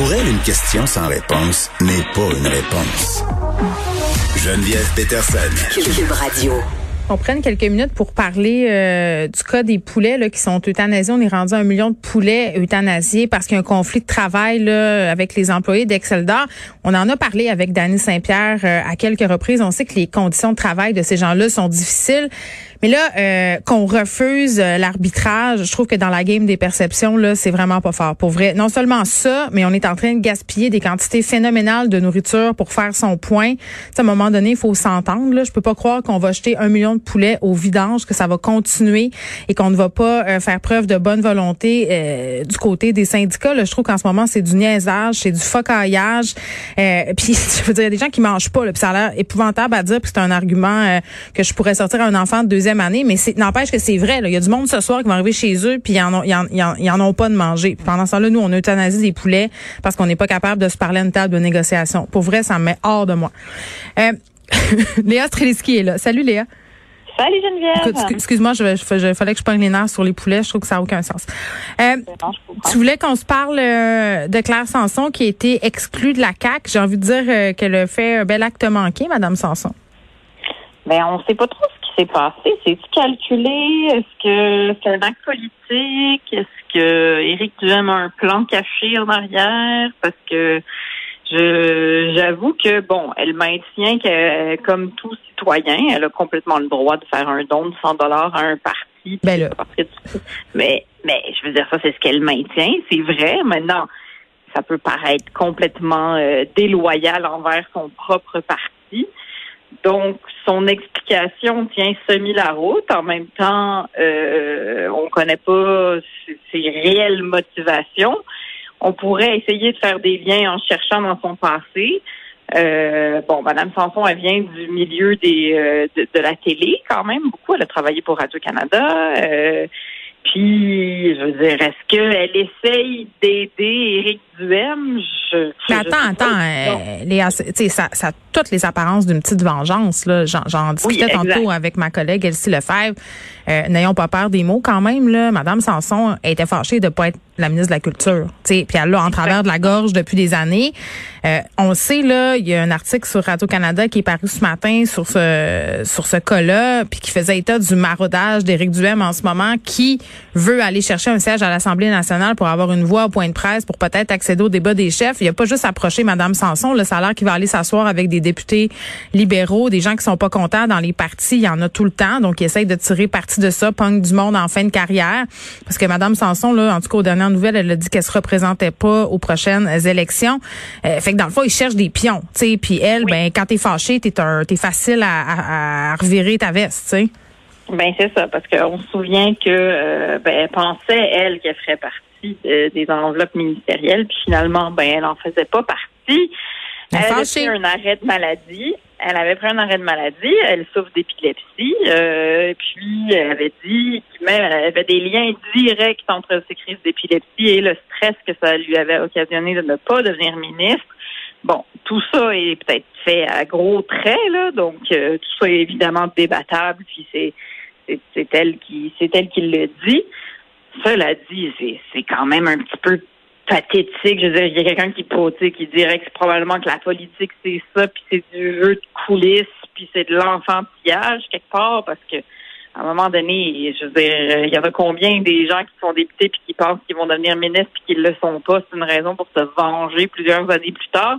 Pour elle, une question sans réponse n'est pas une réponse. Geneviève Peterson. Cube Radio. On prenne quelques minutes pour parler euh, du cas des poulets là, qui sont euthanasiés. On est rendu à un million de poulets euthanasiés parce qu'il y a un conflit de travail là, avec les employés d'Exceldor. On en a parlé avec Danny Saint-Pierre euh, à quelques reprises. On sait que les conditions de travail de ces gens-là sont difficiles. Mais là, euh, qu'on refuse euh, l'arbitrage, je trouve que dans la game des perceptions, là, c'est vraiment pas fort. Pour vrai, non seulement ça, mais on est en train de gaspiller des quantités phénoménales de nourriture pour faire son point. à un moment donné, il faut s'entendre. Là. Je peux pas croire qu'on va jeter un million de poulets au vidange, que ça va continuer et qu'on ne va pas euh, faire preuve de bonne volonté du côté des syndicats. Là, je trouve qu'en ce moment, c'est du niaisage, c'est du focaillage. puis, je veux dire, il y a des gens qui mangent pas. Là, puis ça a l'air épouvantable à dire, puis c'est un argument que je pourrais sortir à un enfant de deuxième année, mais c'est n'empêche que c'est vrai. Il y a du monde ce soir qui va arriver chez eux, puis ils en ont, ils en, ont pas de manger. pendant ce temps-là, nous, on euthanasie des poulets parce qu'on n'est pas capable de se parler à une table de négociation. Pour vrai, ça me met hors de moi. Euh, Léa Streliski est là. Salut Léa. Salut Geneviève. Excuse-moi, je, je, fallait que je prenne les nerfs sur les poulets. Je trouve que ça n'a aucun sens. Euh, tu voulais qu'on se parle euh, de Claire Sanson qui a été exclue de la CAC. J'ai envie de dire qu'elle a fait un bel acte manqué, Madame Sanson. Ben, on sait pas trop s'est passé? C'est-tu calculé? Est-ce que c'est un acte politique? Est-ce que Éric Duhem a un plan caché en arrière? Parce que je j'avoue que bon, elle maintient que comme tout citoyen, elle a complètement le droit de faire un don de 100 dollars à un parti. Ben mais mais je veux dire ça, c'est ce qu'elle maintient, c'est vrai. Maintenant, ça peut paraître complètement euh, déloyal envers son propre parti. Donc, son explication tient semi la route. En même temps, euh, on connaît pas ses, réelles motivations. On pourrait essayer de faire des liens en cherchant dans son passé. Euh, bon, Madame Sanson, elle vient du milieu des euh, de, la télé quand même beaucoup. Elle a travaillé pour Radio Canada. Puis, je veux dire, est-ce qu'elle essaye d'aider Éric Duhem? Je, Mais attends, attends, euh, Léa, ça, ça a toutes les apparences d'une petite vengeance. Là. J'en, discutais tantôt avec ma collègue Elsie Lefebvre. Euh, n'ayons pas peur des mots quand même. Là. Madame Sanson était fâchée de ne pas être la ministre de la Culture. Puis elle l'a en travers de la gorge depuis des années. Euh, on sait, là, il y a un article sur Radio-Canada qui est paru ce matin sur ce sur ce cas-là, puis qui faisait état du maraudage d'Éric Duhem en ce moment, qui veut aller chercher un siège à l'Assemblée nationale pour avoir une voix au point de presse, pour peut-être accéder au débat des chefs. Il a pas juste approché Madame Sanson. Le salaire qui va aller s'asseoir avec des députés libéraux, des gens qui sont pas contents dans les partis. Il y en a tout le temps. Donc, il essaye de tirer parti de ça, punk du monde en fin de carrière. Parce que Madame Sanson, là, en tout cas, aux nouvelles, elle a dit qu'elle se représentait pas aux prochaines élections. Euh, fait que dans le fond, il cherche des pions, tu sais. Puis elle, ben, quand t'es fâché, t'es t'es facile à, revirer ta veste, tu sais. Ben c'est ça, parce qu'on se souvient que euh, ben, elle pensait elle qu'elle ferait partie des enveloppes ministérielles, puis finalement ben elle en faisait pas partie. Elle, elle a pris un arrêt de maladie. Elle avait pris un arrêt de maladie. Elle souffre d'épilepsie. Euh, puis elle avait dit même elle avait des liens directs entre ses crises d'épilepsie et le stress que ça lui avait occasionné de ne pas devenir ministre. Bon, tout ça est peut-être fait à gros traits, là, donc euh, tout ça est évidemment débattable, puis c'est c'est elle qui c'est elle qui le dit. Cela dit, c'est c'est quand même un petit peu pathétique. Je veux dire, il y a quelqu'un qui, qui dirait que c'est probablement que la politique, c'est ça, puis c'est du jeu de coulisses, puis c'est de l'enfantillage quelque part, parce que à un moment donné, je veux dire, il y avait combien des gens qui sont députés puis qui pensent qu'ils vont devenir ministres puis qu'ils le sont pas? C'est une raison pour se venger plusieurs années plus tard.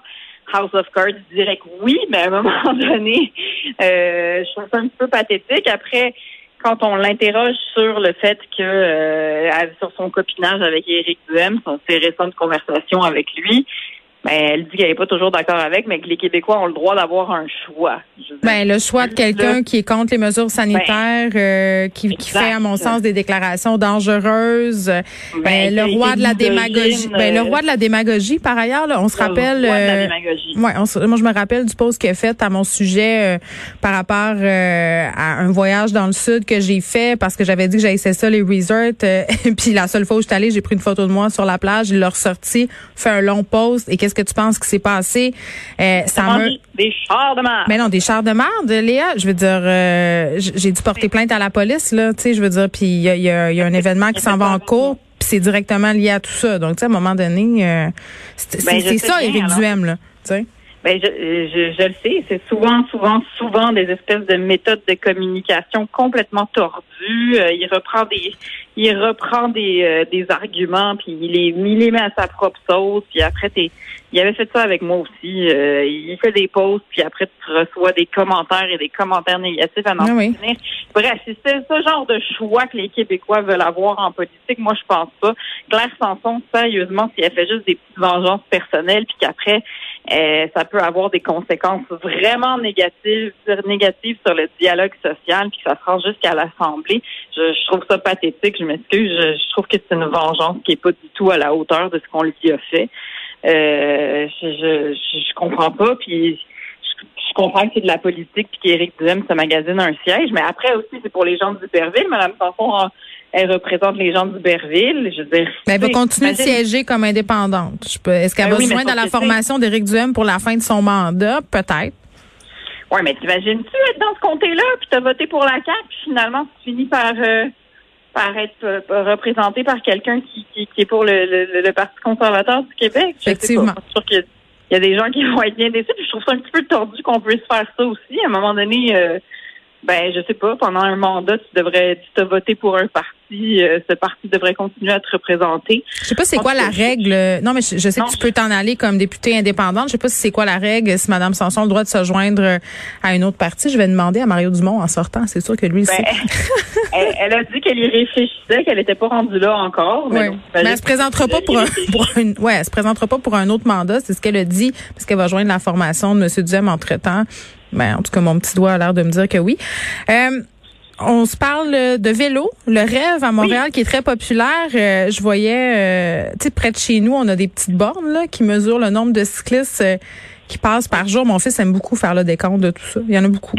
House of Cards dirait que oui, mais à un moment donné, euh, je trouve ça un peu pathétique. Après, quand on l'interroge sur le fait que euh, sur son copinage avec Éric Duhem, ses récentes conversations avec lui, ben, elle dit qu'elle n'est pas toujours d'accord avec, mais que les Québécois ont le droit d'avoir un choix. Ben, le choix de quelqu'un qui est contre les mesures sanitaires, ben, euh, qui, qui, fait, à mon sens, des déclarations dangereuses. Ben, ben le roi de la démagogie. Ben, le roi de la démagogie, par ailleurs, là, on se rappelle. Roi de la euh, démagogie. moi, je me rappelle du post qu'il a fait à mon sujet euh, par rapport à un voyage dans le sud que j'ai fait parce que j'avais dit que j'avais ça les resorts. puis la seule fois où je suis allée, j'ai pris une photo de moi sur la plage, il l'a ressorti, fait un long post et qu'est-ce que tu penses qui s'est passé? Euh, ça me... Des chars de merde. Mais non, des chars de merde, Léa. Je veux dire, euh, j'ai dû porter plainte à la police, là. Tu sais, je veux dire, puis il y a, y a, un événement qui s'en va en cours. Puis c'est directement lié à tout ça. Donc, tu sais, à un moment donné, euh, c'est ben, ça, Éric Duhem, là. Tu sais. Ben, je, je, je, le sais, c'est souvent, souvent, souvent des espèces de méthodes de communication complètement tordues. Euh, il reprend des, il reprend des, euh, des arguments puis il les, il les met à sa propre sauce. Puis après, t'es, il avait fait ça avec moi aussi. Euh, il fait des posts puis après tu reçois des commentaires et des commentaires négatifs à n'en oui. Bref, c'est ce genre de choix que les Québécois veulent avoir en politique. Moi, je pense pas. Claire Sanson, sérieusement, si elle fait juste des petites vengeances personnelles puis qu'après euh, ça peut avoir des conséquences vraiment négatives, négatives sur le dialogue social, puis ça se rend jusqu'à l'Assemblée. Je, trouve ça pathétique, je m'excuse. Je, trouve que c'est une vengeance qui est pas du tout à la hauteur de ce qu'on lui a fait. Euh, je, je, comprends pas, puis je, comprends que c'est de la politique, puis qu'Éric Duhem se magasine un siège, mais après aussi, c'est pour les gens du Berville. Madame Sanson elle représente les gens d'Uberville. Je veux dire, mais elle va continuer de siéger comme indépendante. Est-ce qu'elle ben a besoin de la formation d'Éric Duhem pour la fin de son mandat? Peut-être. Oui, mais t'imagines-tu être dans ce comté-là, puis t'as voté pour la CAQ, puis finalement, tu finis par, euh, par être euh, représenté par quelqu'un qui, qui, est pour le, le, Parti conservateur du Québec? Effectivement. Je suis qu'il y, a des gens qui vont être bien déçus, puis je trouve ça un petit peu tordu qu'on puisse faire ça aussi. À un moment donné... Euh, ben, je sais pas, pendant un mandat, tu devrais, tu t'as voté pour un parti, euh, ce parti devrait continuer à te représenter. Je sais pas c'est quoi la règle. Non, mais je, sais que tu peux t'en aller comme député indépendante. Je sais pas si c'est quoi la règle, si Mme Sanson a le droit de se joindre à une autre parti. Je vais demander à Mario Dumont en sortant. C'est sûr que lui, ben, elle, a dit qu'elle y réfléchissait, qu'elle n'était pas rendue là encore. Mais, elle se présentera pas pour un, pour ouais, elle se présentera pas pour un autre mandat. C'est ce qu'elle a dit, parce qu'elle va joindre la formation de M. Duhem entre-temps. Ben, en tout cas, mon petit doigt a l'air de me dire que oui. Euh, on se parle de vélo, le rêve à Montréal qui est très populaire. Euh, je voyais, euh, tu sais, près de chez nous, on a des petites bornes là, qui mesurent le nombre de cyclistes qui passent par jour. Mon fils aime beaucoup faire le décompte de tout ça. Il y en a beaucoup.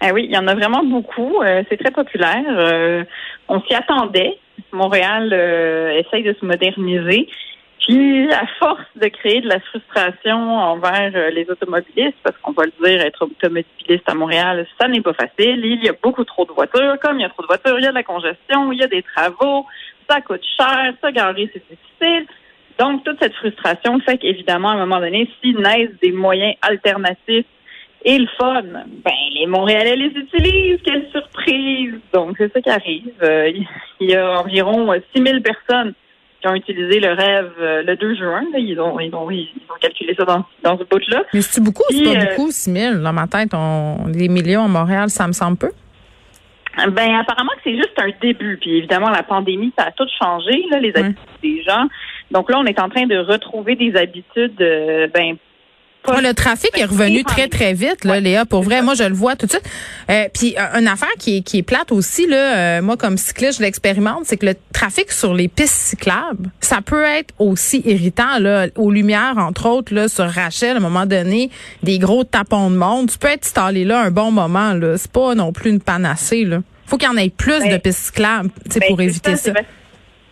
ah oui, il y en a vraiment beaucoup. c'est très populaire. on s'y attendait. Montréal essaye de se moderniser. À force de créer de la frustration envers euh, les automobilistes, parce qu'on va le dire, être automobiliste à Montréal, ça n'est pas facile. Il y a beaucoup trop de voitures. Comme il y a trop de voitures, il y a de la congestion, il y a des travaux, ça coûte cher, ça garer, c'est difficile. Donc, toute cette frustration fait qu'évidemment, à un moment donné, s'ils naissent des moyens alternatifs et le fun, ben les Montréalais les utilisent. Quelle surprise! Donc, c'est ça qui arrive. Euh, il y a environ 6000 personnes qui ont utilisé le rêve euh, le 2 juin. ils, ont, ils, ont, ils ont calculé ça dans, dans ce bout-là. Mais c'est beaucoup, c'est pas euh, beaucoup, 6 000. Dans ma tête, on, les millions à Montréal, ça me semble peu. Ben apparemment que c'est juste un début. Puis évidemment, la pandémie, ça a tout changé, là, les habitudes des gens. Donc là, on est en train de retrouver des habitudes euh, ben le trafic est revenu très, très vite, là, Léa. Pour vrai, moi, je le vois tout de suite. Euh, puis, une affaire qui est, qui est plate aussi, là, euh, moi, comme cycliste, je l'expérimente, c'est que le trafic sur les pistes cyclables, ça peut être aussi irritant, là, aux lumières, entre autres, là, sur Rachel, à un moment donné, des gros tapons de monde. Tu peux être installé là un bon moment, là. C'est pas non plus une panacée, là. Faut qu'il y en ait plus ben, de pistes cyclables, ben, pour éviter ça.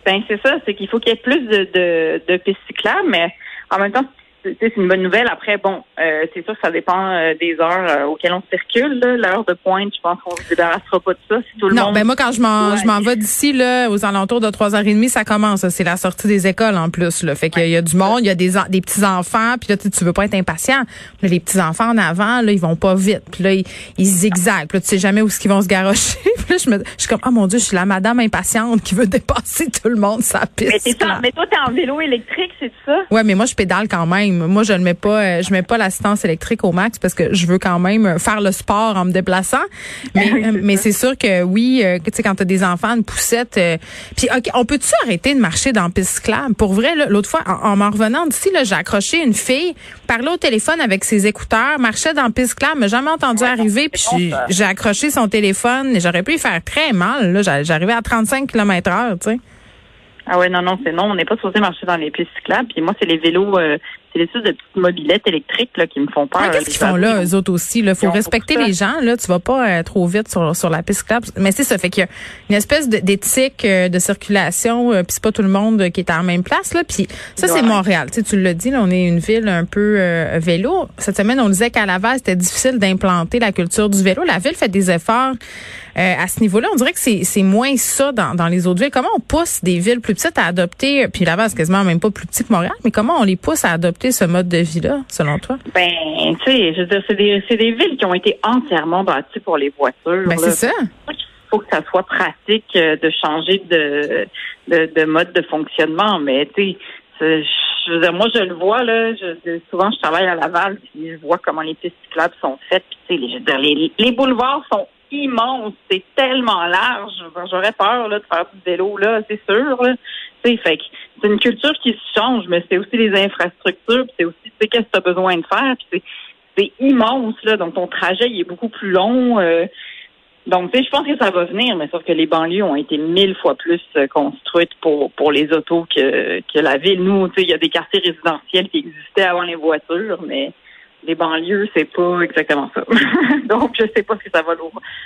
Ben, c'est ça, c'est qu'il faut qu'il y ait plus de, de, de pistes cyclables, mais en même temps, c'est une bonne nouvelle. Après, bon, euh, c'est sûr que ça dépend euh, des heures euh, auxquelles on circule. L'heure de pointe, je pense qu'on se débarrassera pas de ça. Si tout le non, ben moi, quand je m'en vais d'ici, là, aux alentours de 3h30, ça commence. C'est la sortie des écoles en plus. Là. Fait qu'il y a du monde, il y a des, des petits-enfants, puis là, tu, tu veux pas être impatient. les petits-enfants en avant, là, ils vont pas vite. Puis là, ils, ils zigzaguent. Puis là, tu sais jamais où est-ce qu'ils vont se garrocher. puis là, je, me, je suis comme, oh mon Dieu, je suis la madame impatiente qui veut dépasser tout le monde sa piste. Mais, ça, mais toi, t'es en vélo électrique, c'est ça? Ouais, mais moi, je pédale quand même. Moi, je ne mets pas, euh, je mets pas l'assistance électrique au max parce que je veux quand même faire le sport en me déplaçant. Mais, euh, mais c'est sûr que oui, euh, tu sais, quand t'as des enfants, une poussette. puis, ok, on peut-tu arrêter de marcher dans piste cyclable? Pour vrai, l'autre fois, en m'en revenant d'ici, là, j'ai accroché une fille, parlait au téléphone avec ses écouteurs, marchait dans piste cyclable, m'a jamais entendu arriver, puis j'ai accroché son téléphone et j'aurais pu lui faire très mal. Là, j'arrivais à 35 km/h, tu sais. Ah ouais, non, non, c'est non. On n'est pas supposé marcher dans les pistes cyclables. Puis moi, c'est les vélos, euh, c'est les sortes de petites mobilettes électriques là, qui me font peur. Qu'est-ce qu'ils font là, eux autres aussi? Il faut respecter les gens. Là, tu vas pas euh, trop vite sur, sur la piste cyclable. Mais c'est ça, fait qu'il y a une espèce d'éthique euh, de circulation, euh, puis c'est pas tout le monde qui est en même place. Là. Puis ça, c'est Montréal. Tu, sais, tu l'as dit, là, on est une ville un peu vélo. Cette semaine, on disait qu'à Laval, c'était difficile d'implanter la culture du vélo. La ville fait des efforts à ce niveau-là. On dirait que c'est moins ça dans, dans les autres villes. Comment on pousse des villes plus petites à adopter, puis Laval, c'est quasiment même pas plus petit que Montréal, mais comment on les pousse à adopter ce mode de vie-là, selon toi? Ben, tu sais, je veux dire, c'est des, des, villes qui ont été entièrement bâties pour les voitures. Ben, c'est ça. Il faut que ça soit pratique euh, de changer de, de, mode de fonctionnement, mais tu sais, je veux dire, moi, je le vois, là. Je, souvent, je travaille à Laval, puis je vois comment les pistes cyclables sont faites. Puis, tu sais, les, les boulevards sont immenses, c'est tellement large. J'aurais peur là, de faire du vélo, là, c'est sûr. Là. c'est une culture qui se change, mais c'est aussi les infrastructures, c'est aussi qu'est-ce que tu as besoin de faire. c'est immense, là, donc ton trajet il est beaucoup plus long. Euh, donc, je pense que ça va venir, mais sauf que les banlieues ont été mille fois plus euh, construites pour pour les autos que, que la ville. Nous, il y a des quartiers résidentiels qui existaient avant les voitures, mais les banlieues, c'est pas exactement ça. Donc, je sais pas ce que ça va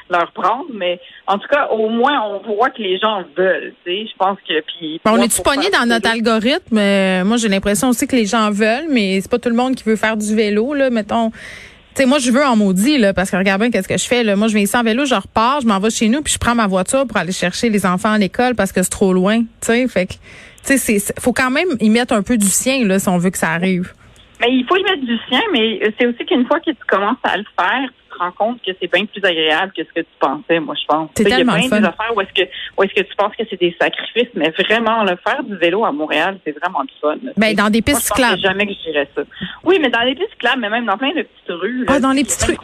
leur, prendre, mais en tout cas, au moins, on voit que les gens veulent. Tu sais, je pense que puis. on est-tu pogné dans notre algorithme? Euh, Moi, j'ai l'impression aussi que les gens veulent, mais c'est pas tout le monde qui veut faire du vélo. Là, mettons. Tu sais, moi, je veux en maudit, là, parce que regarde bien qu'est-ce que je fais. Là. Moi, je viens ici en vélo, je repars, je m'en vais chez nous, puis je prends ma voiture pour aller chercher les enfants à l'école parce que c'est trop loin. Tu sais, fait que, tu sais, faut quand même y mettre un peu du sien, là, si on veut que ça arrive. Mais il faut y mettre du sien, mais c'est aussi qu'une fois que tu commences à le faire, te rends compte que c'est bien plus agréable que ce que tu pensais, moi, je pense. C'est tellement Il y a des affaires où est-ce que, où est-ce que tu penses que c'est des sacrifices, mais vraiment, le faire du vélo à Montréal, c'est vraiment du fun. Ben, dans des pistes cyclables. jamais que je dirais ça. Oui, mais dans des pistes cyclables, mais même dans plein de petites rues. Ah, dans les petites rues.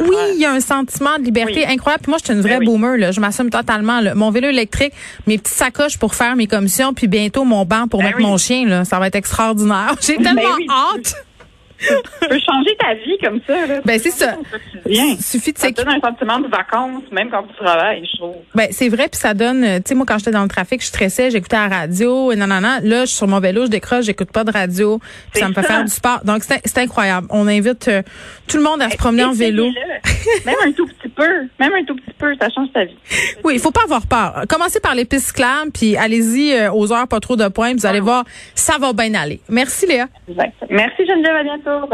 Oui, il y a un sentiment de liberté incroyable. Puis moi, je suis une vraie ben boomer, là. Je m'assume totalement, là. Mon vélo électrique, mes petites sacoches pour faire mes commissions, puis bientôt mon banc pour ben mettre mon chien, là. Ça va être extraordinaire. J'ai ben tellement hâte tu peux changer ta vie comme ça. Là. Ben, c'est ça. Suffit de Ça donne un sentiment de vacances, même quand tu travailles, je trouve. Ben, c'est vrai, puis ça donne, tu sais, moi, quand j'étais dans le trafic, je stressais, j'écoutais la radio, et non, non, non. Là, je suis sur mon vélo, je décroche, j'écoute pas de radio, puis ça me fait faire du sport. Donc, c'est incroyable. On invite euh, tout le monde à se promener en vélo. même un tout petit peu, même un tout petit peu, ça change ta vie. Oui, il faut pas avoir peur. Commencez par les pistes cyclables, puis allez-y euh, aux heures pas trop de points, vous allez ah. voir, ça va bien aller. Merci, Léa. Merci, Geneviève, à bientôt. tudo.